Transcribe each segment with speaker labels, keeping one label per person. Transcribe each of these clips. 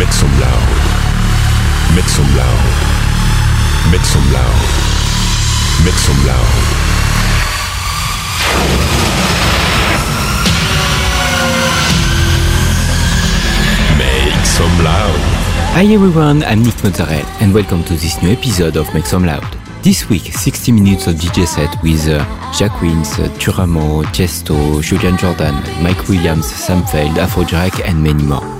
Speaker 1: Make some loud. Make some loud. Make some loud. Make some loud. Make some loud.
Speaker 2: Hi everyone, I'm Nick Mozzarella and welcome to this new episode of Make Some Loud. This week, 60 minutes of DJ set with uh, Jack Wins, uh, Turamo, Chesto, Julian Jordan, Mike Williams, Sam Feld, Afrojack and many more.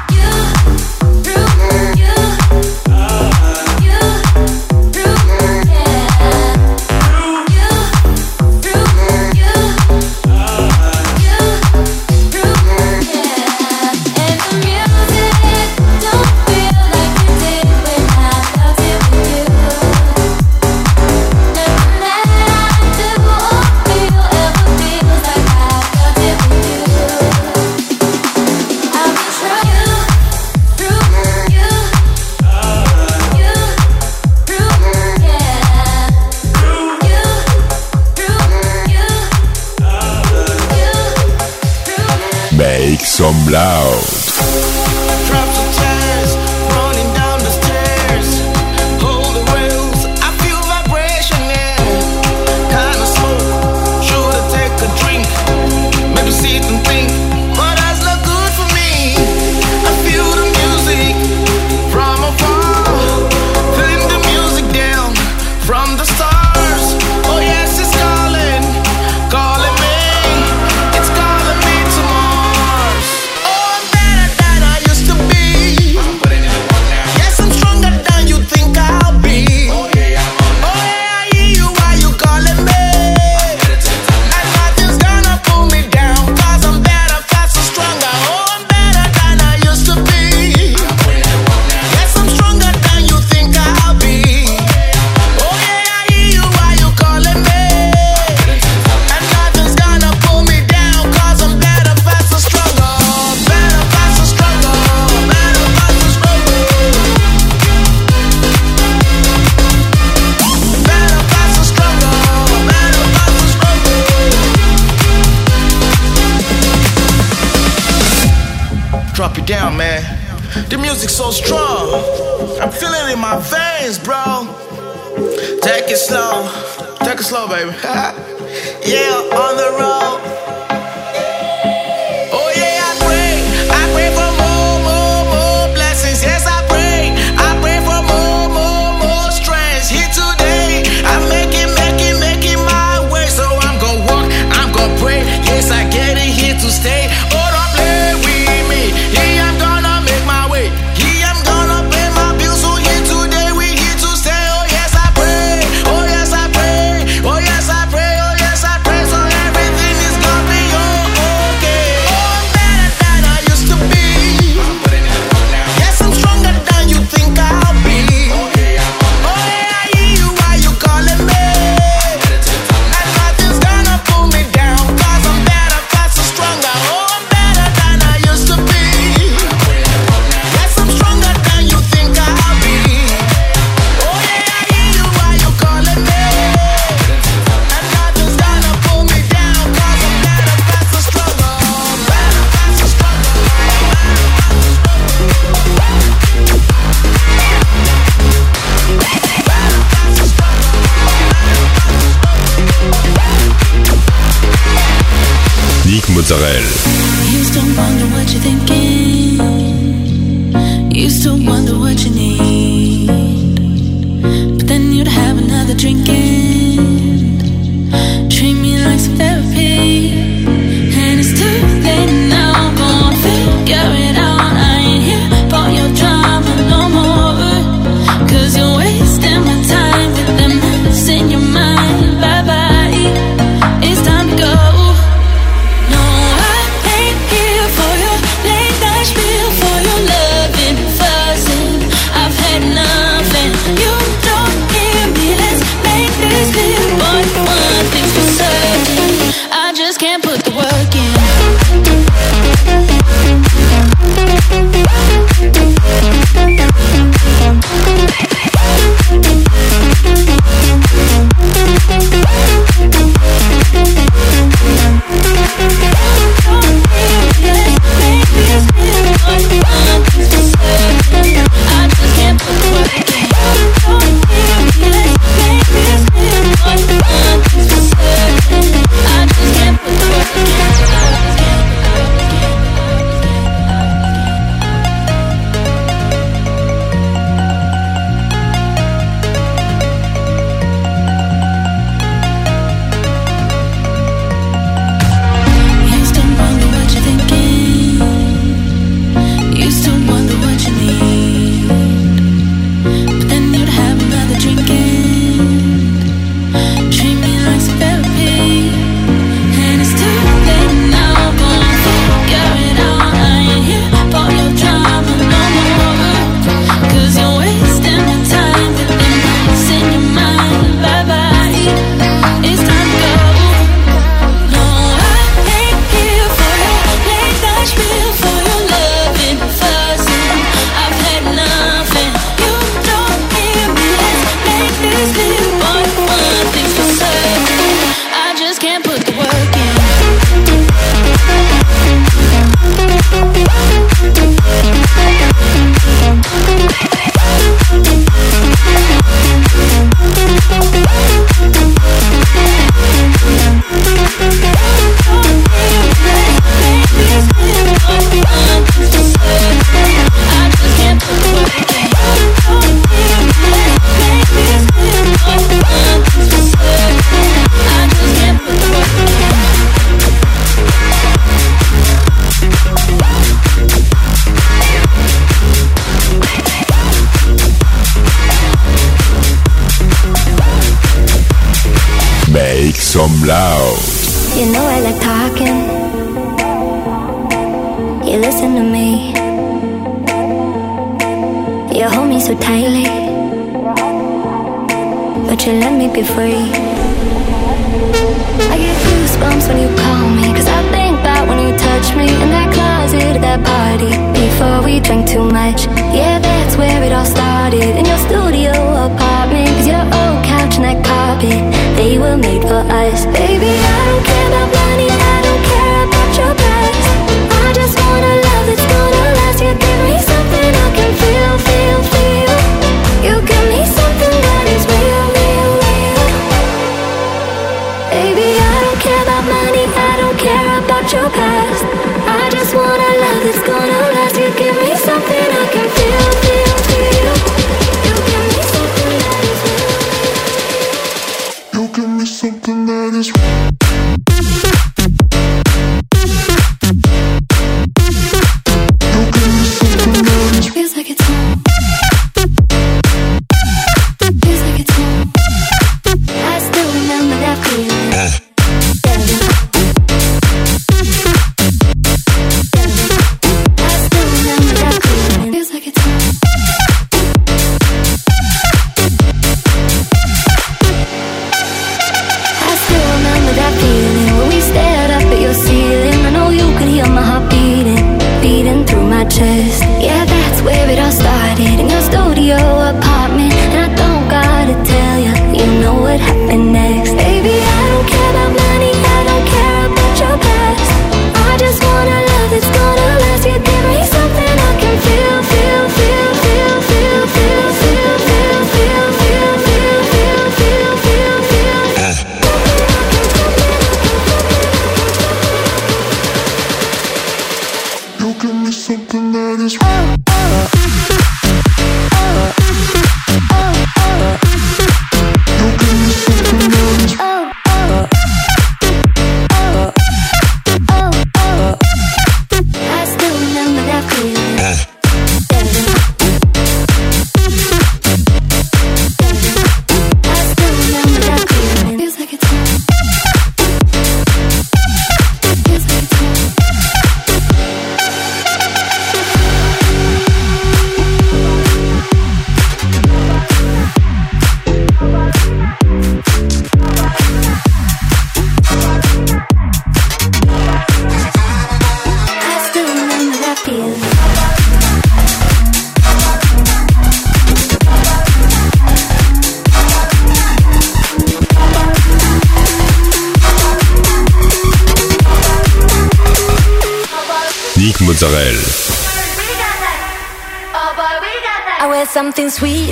Speaker 1: Make some loud.
Speaker 3: so strong. I'm feeling it in my veins, bro. Take it slow, take it slow, baby. yeah, on the road.
Speaker 4: some
Speaker 2: loud.
Speaker 5: You know I like talking. You listen to me. You hold me so tightly. But you let me be free. I get goosebumps when you call me. Cause I think about when you touch me. In that closet at that party. Before we drank too much. Yeah, that's where it all started. In your studio apartment. Cause your old couch and that carpet. They were made for us. Baby, I don't care about money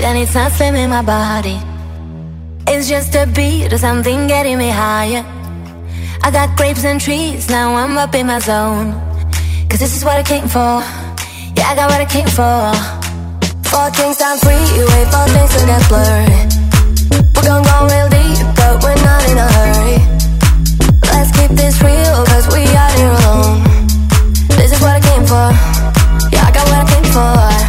Speaker 5: and it's
Speaker 6: not slamming my body. It's just a beat or something getting me higher. I got grapes and trees, now I'm up in my zone. Cause this is what I came for. Yeah, I got what I came for. Four things I'm free, you wait for things to get blurred. We're gonna go real deep, but we're not in a hurry. Let's keep this real, cause we are here alone. This is what I came for. Yeah, I got what I came for.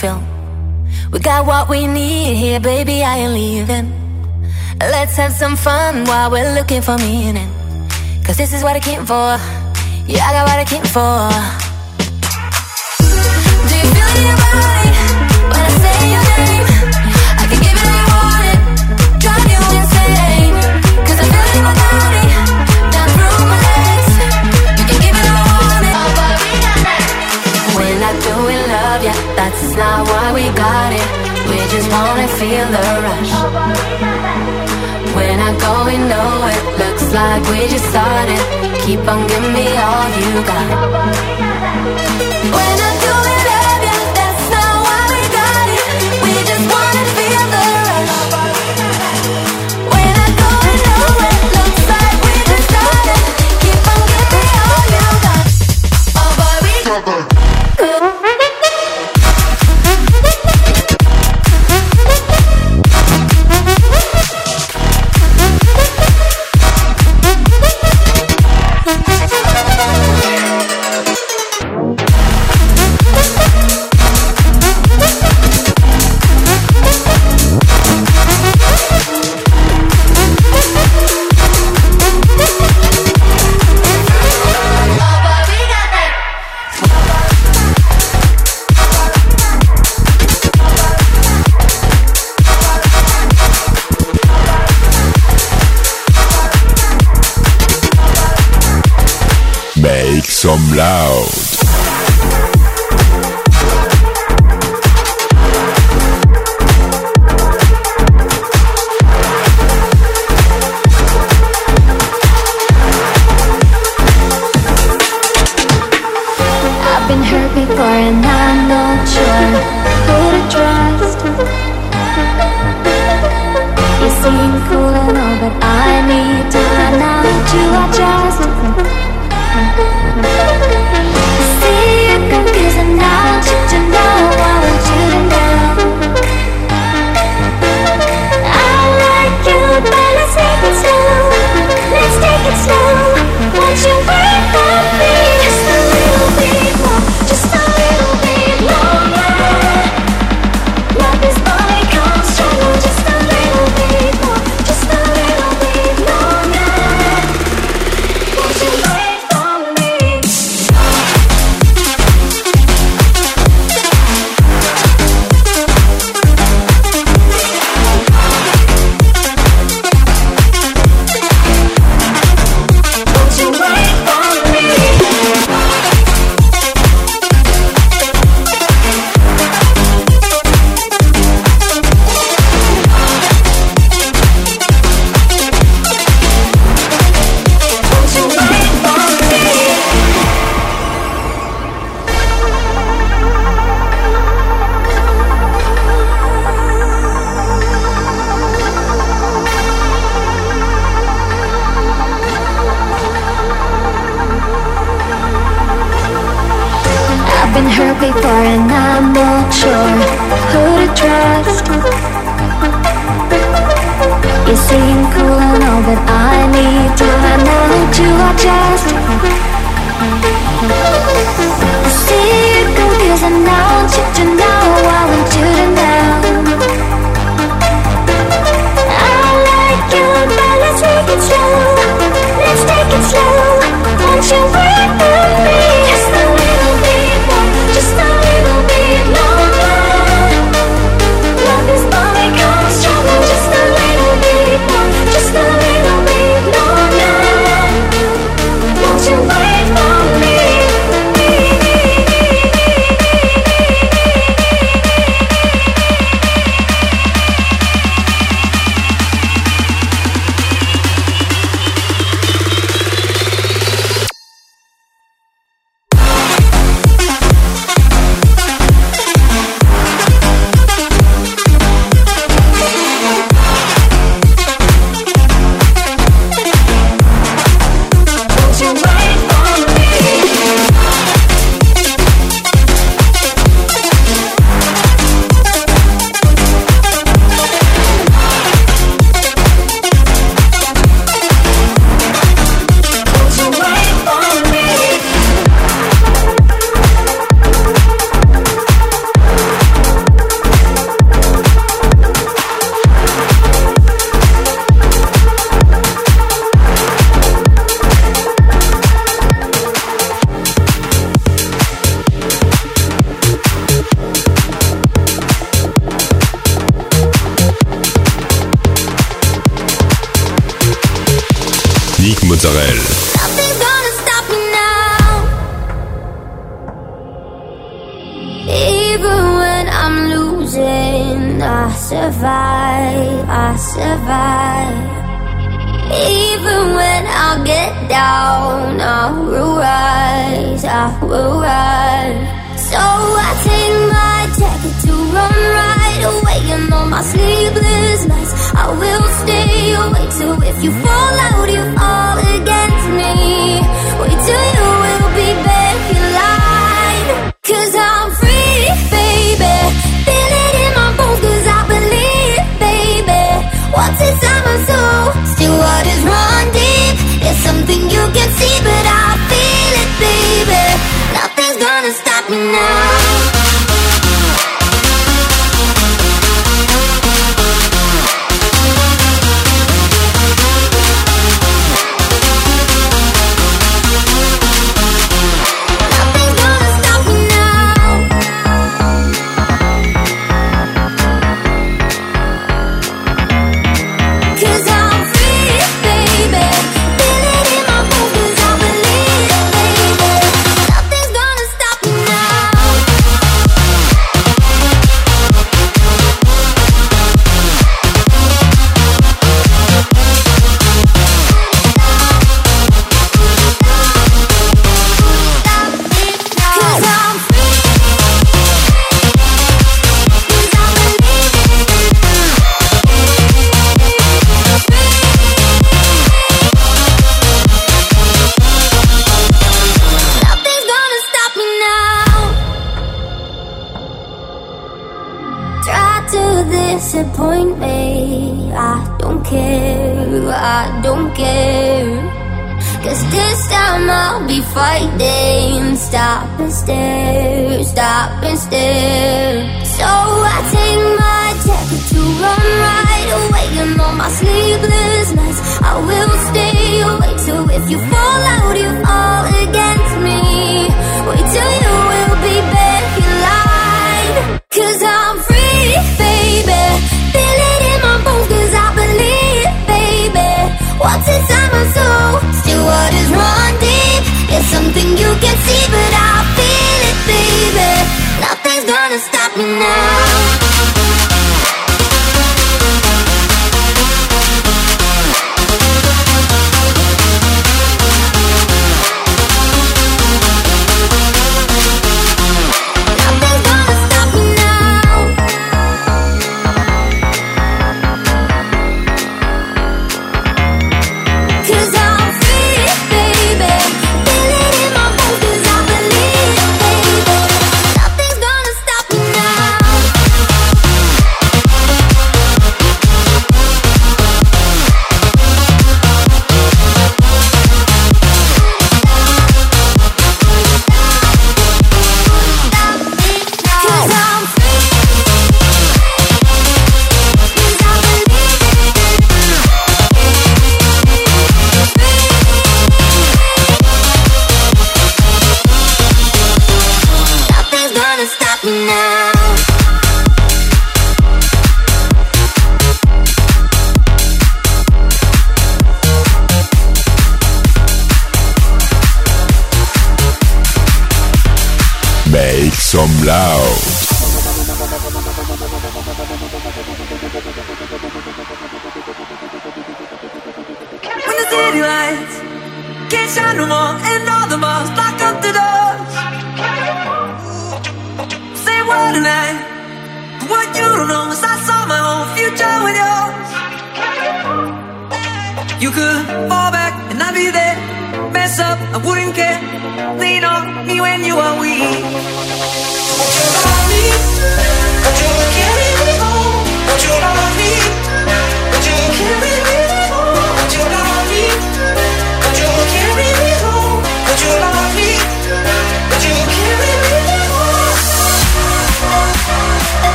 Speaker 6: We got what we need here, baby, I ain't leaving. Let's have some fun while we're looking for meaning. Cause this is what I came for. Yeah, I got what I came for. not why we got it. We just wanna feel the rush. When I go, we know it Looks like we just started. Keep on giving me all you got.
Speaker 5: When I
Speaker 2: some loud.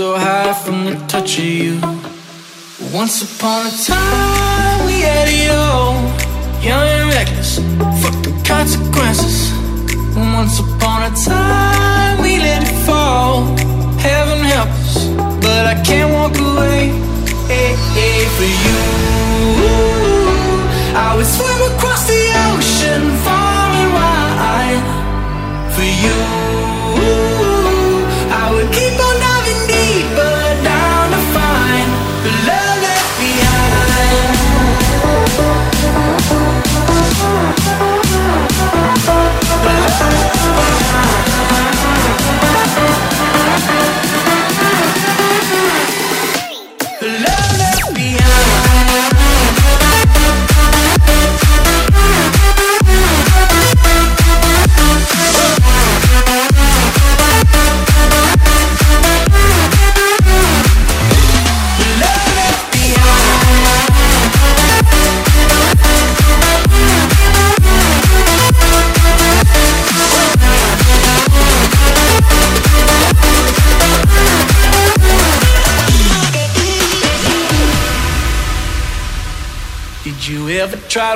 Speaker 7: so high from the touch of you. Once upon a time.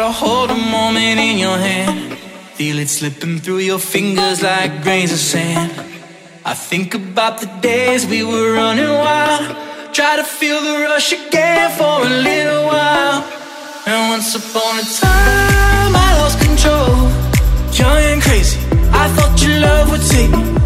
Speaker 7: to hold a moment in your hand. Feel it slipping through your fingers like grains of sand. I think about the days we were running wild. Try to feel the rush again for a little while. And once upon a time, I lost control. Young and crazy, I thought your love would take me.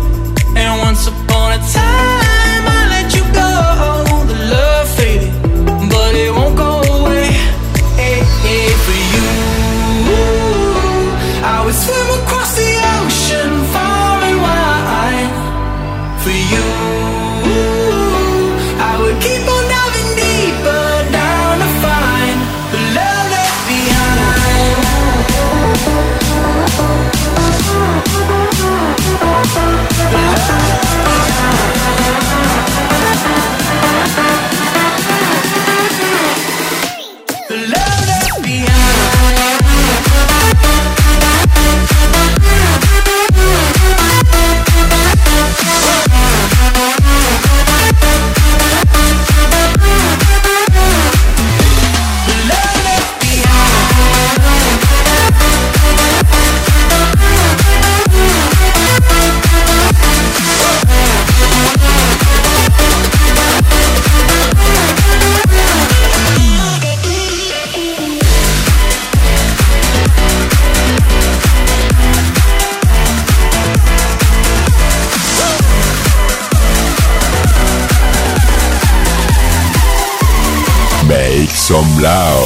Speaker 6: Make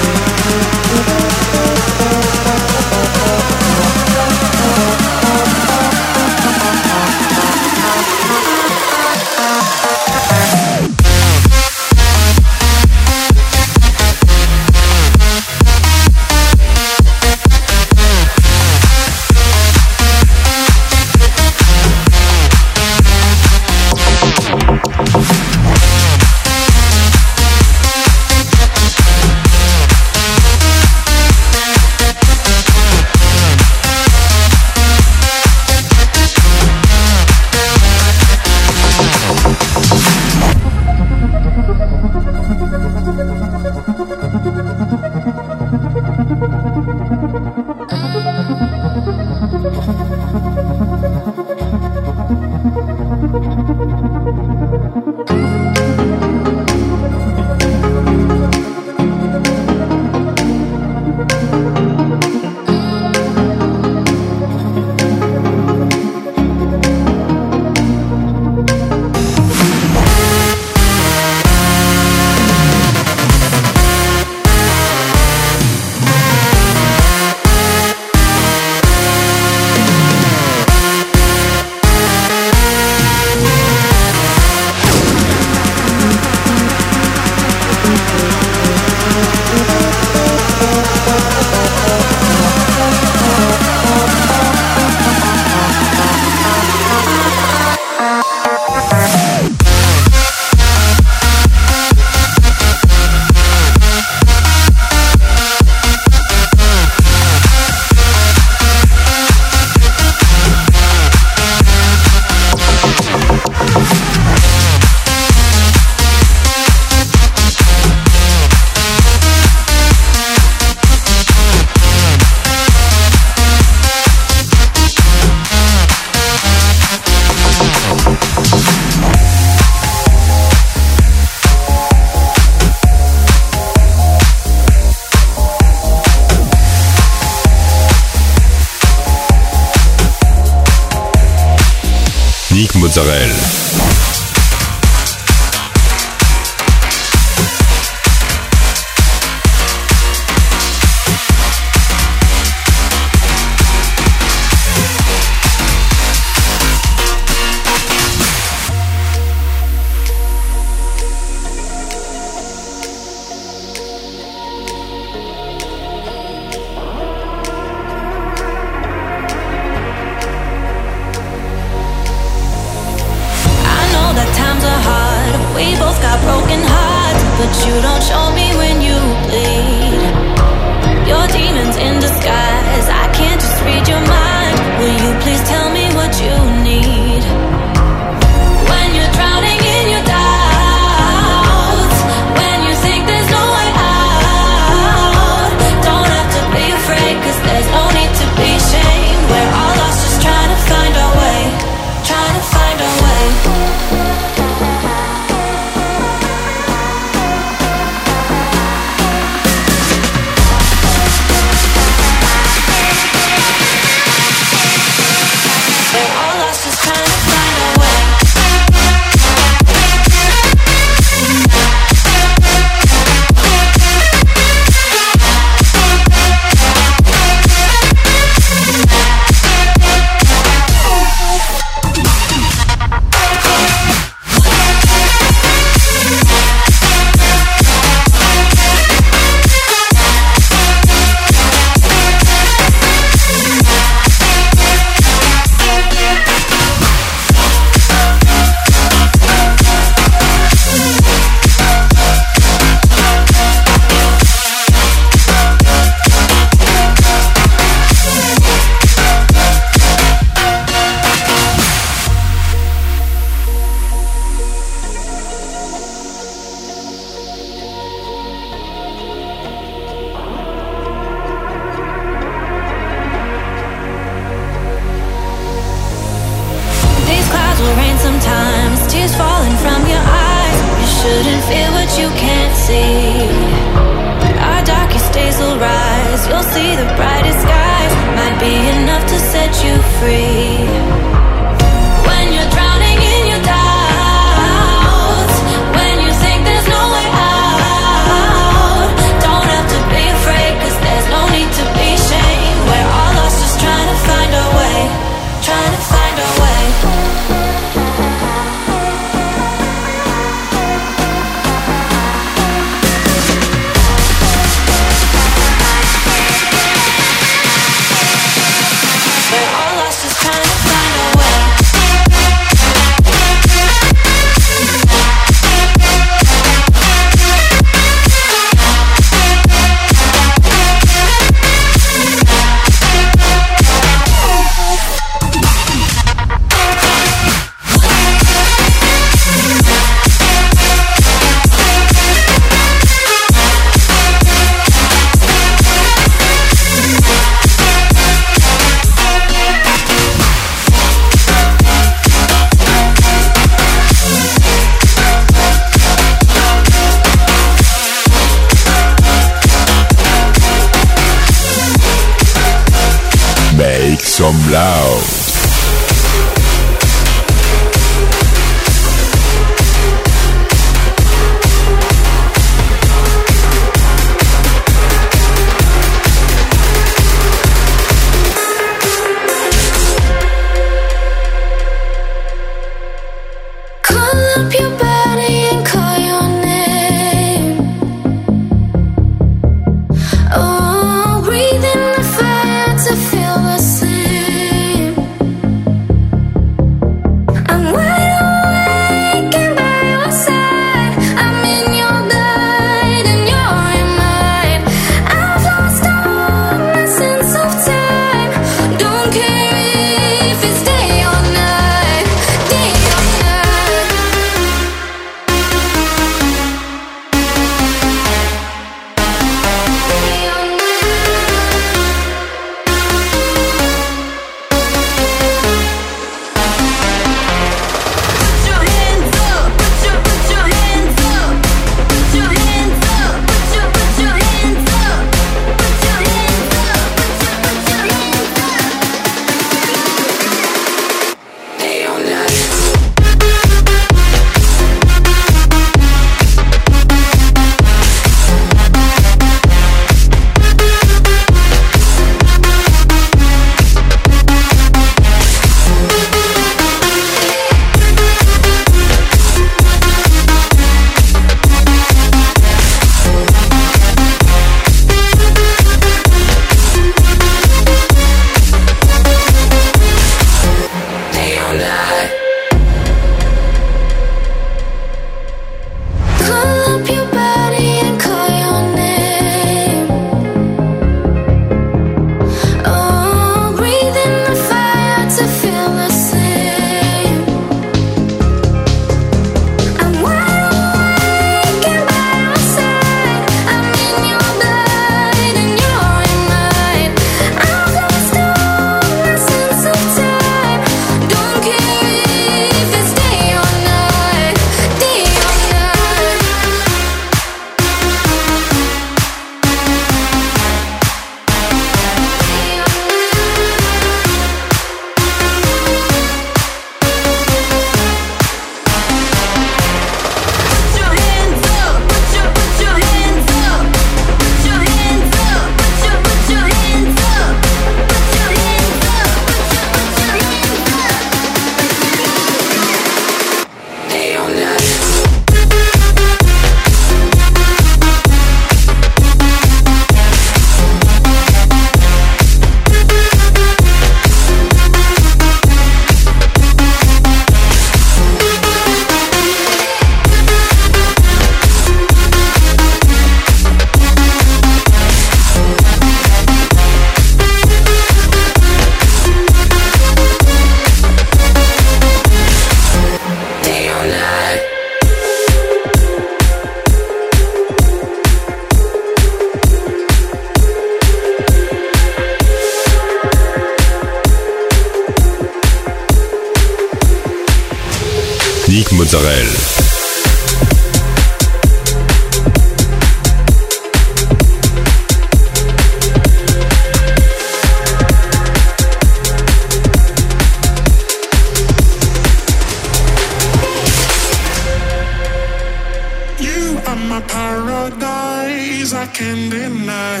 Speaker 6: paradise
Speaker 8: I can't
Speaker 9: deny.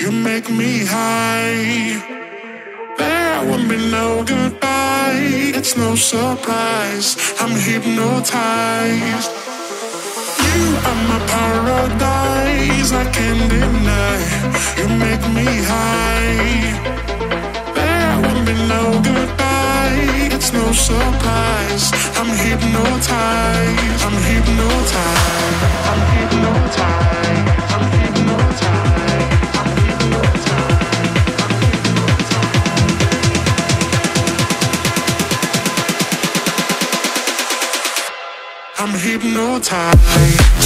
Speaker 9: You make me high. There won't be no goodbye. It's no surprise. I'm hypnotized. You are my paradise I can't deny. You make me high. There won't be no goodbye no surprise. I'm hypnotized. I'm hypnotized. I'm hypnotized. I'm hypnotized. I'm hypnotized.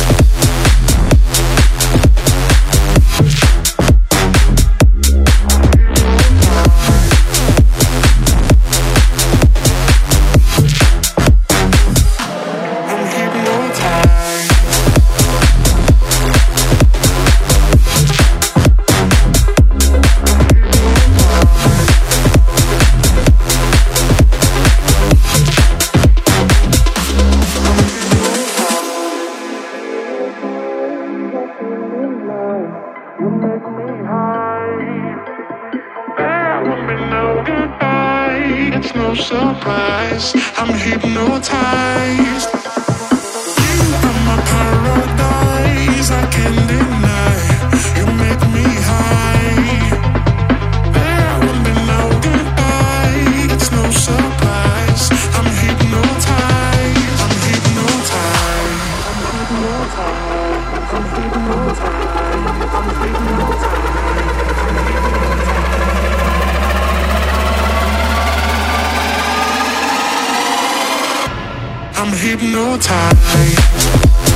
Speaker 9: I'm hypnotized.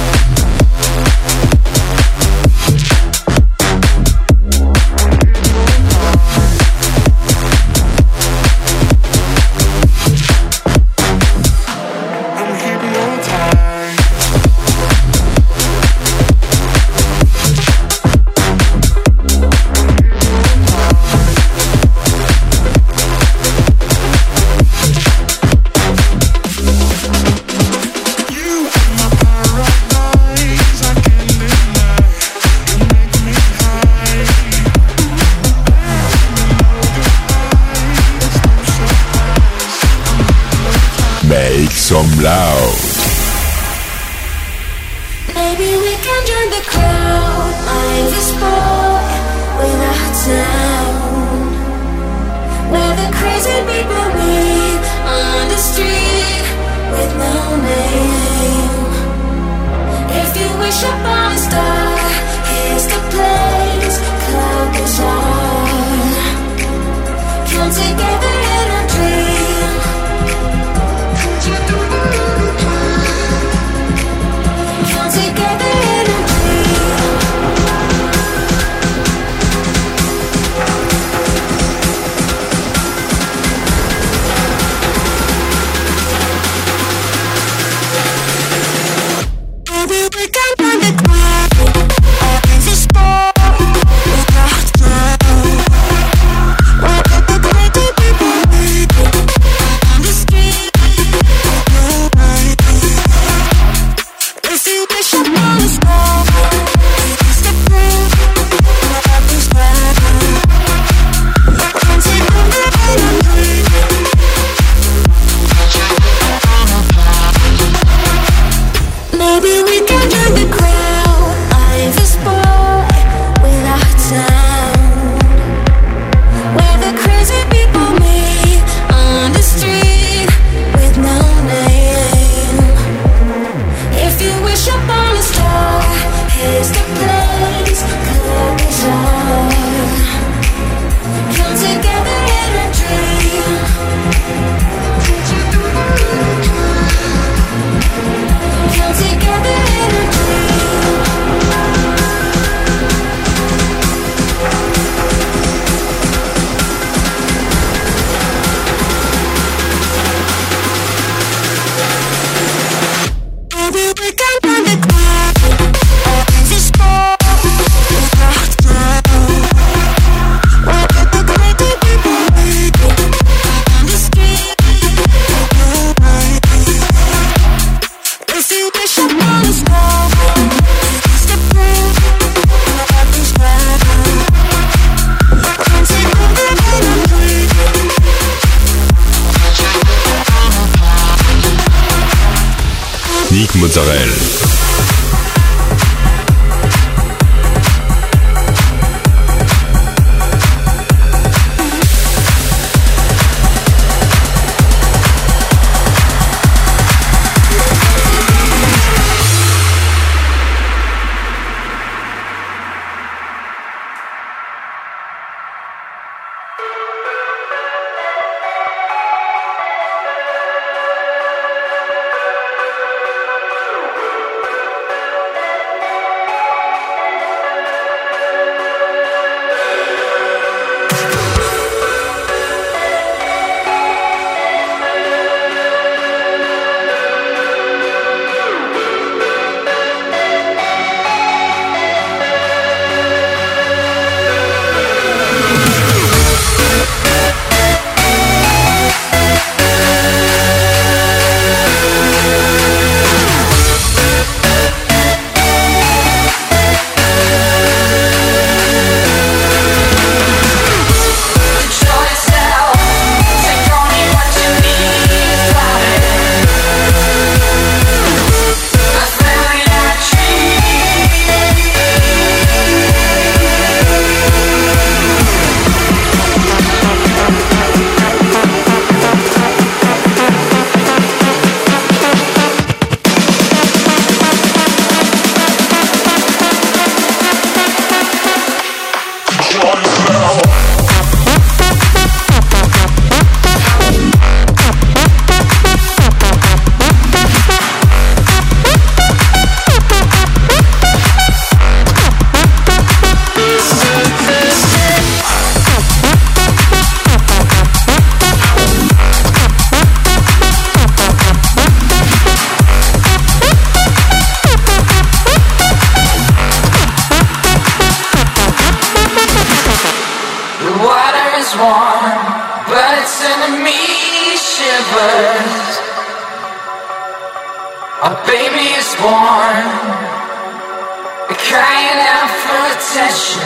Speaker 9: crying out for attention.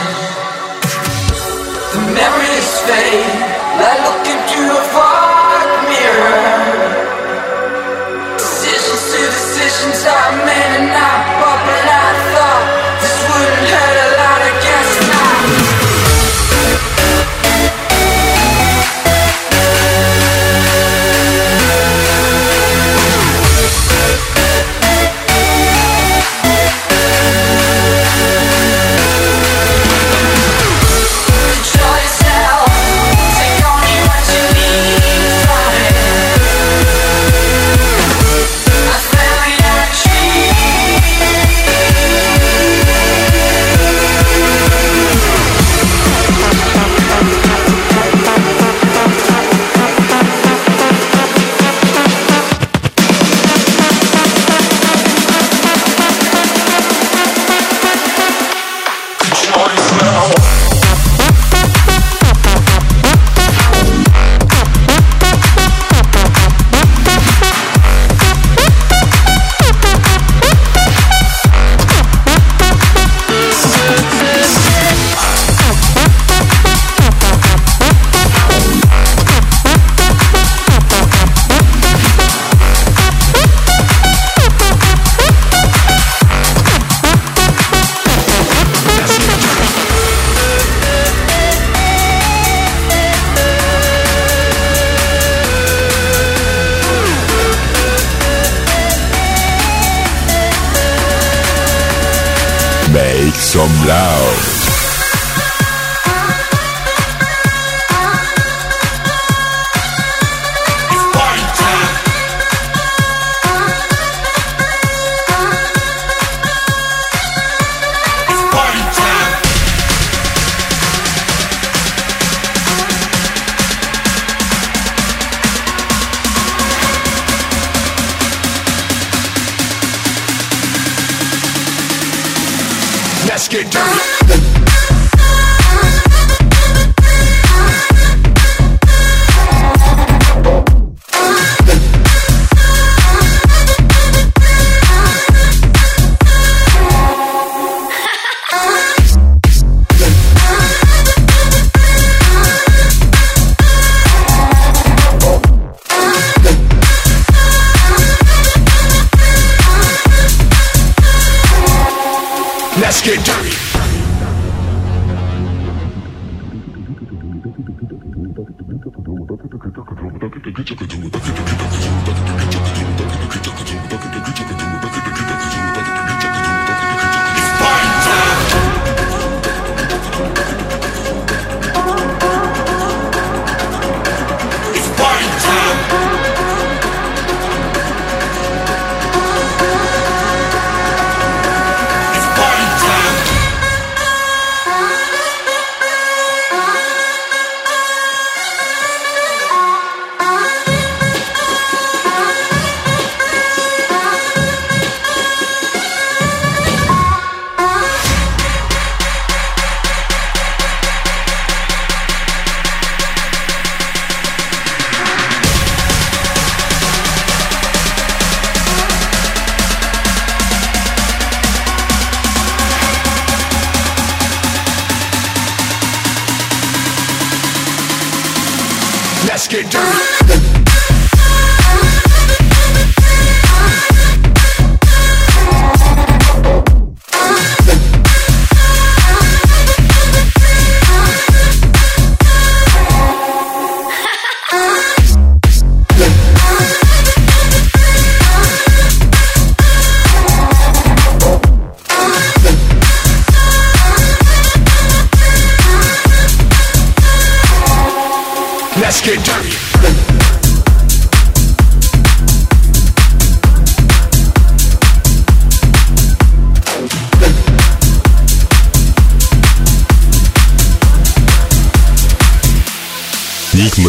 Speaker 9: The memories fade like looking through a fog mirror. Decisions to decisions I made and I.
Speaker 2: some loud. let's get dirty.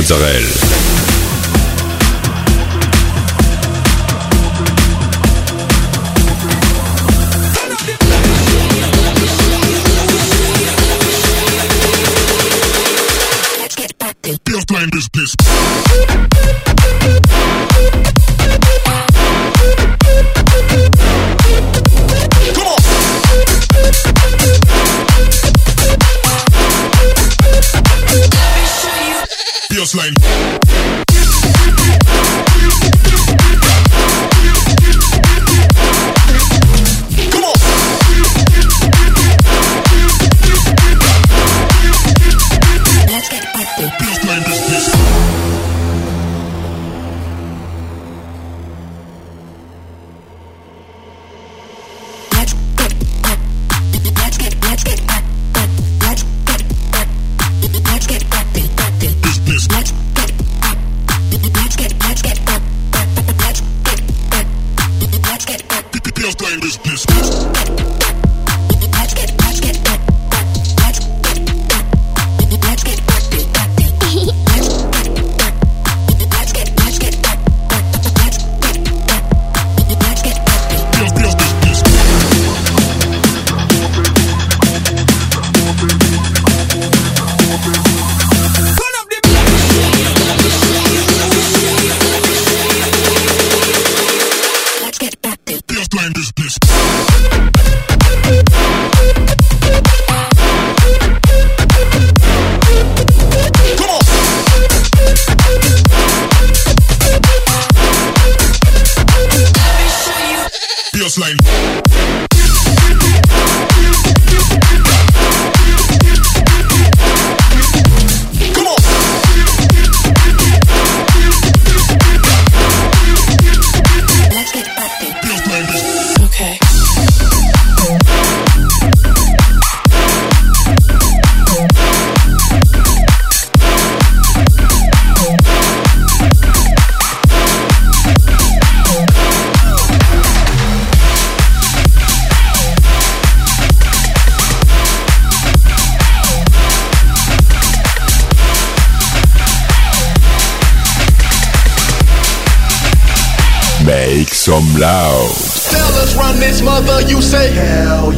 Speaker 10: Israel.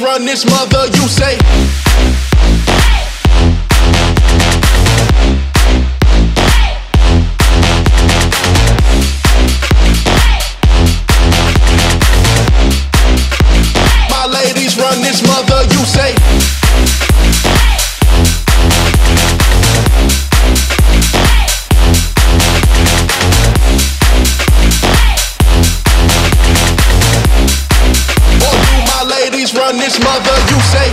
Speaker 3: run this mother, you say his mother, you say,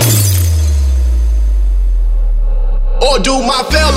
Speaker 3: or do my fellow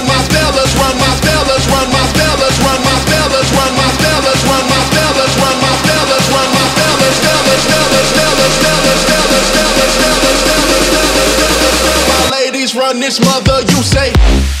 Speaker 3: fellas run this mother, you say.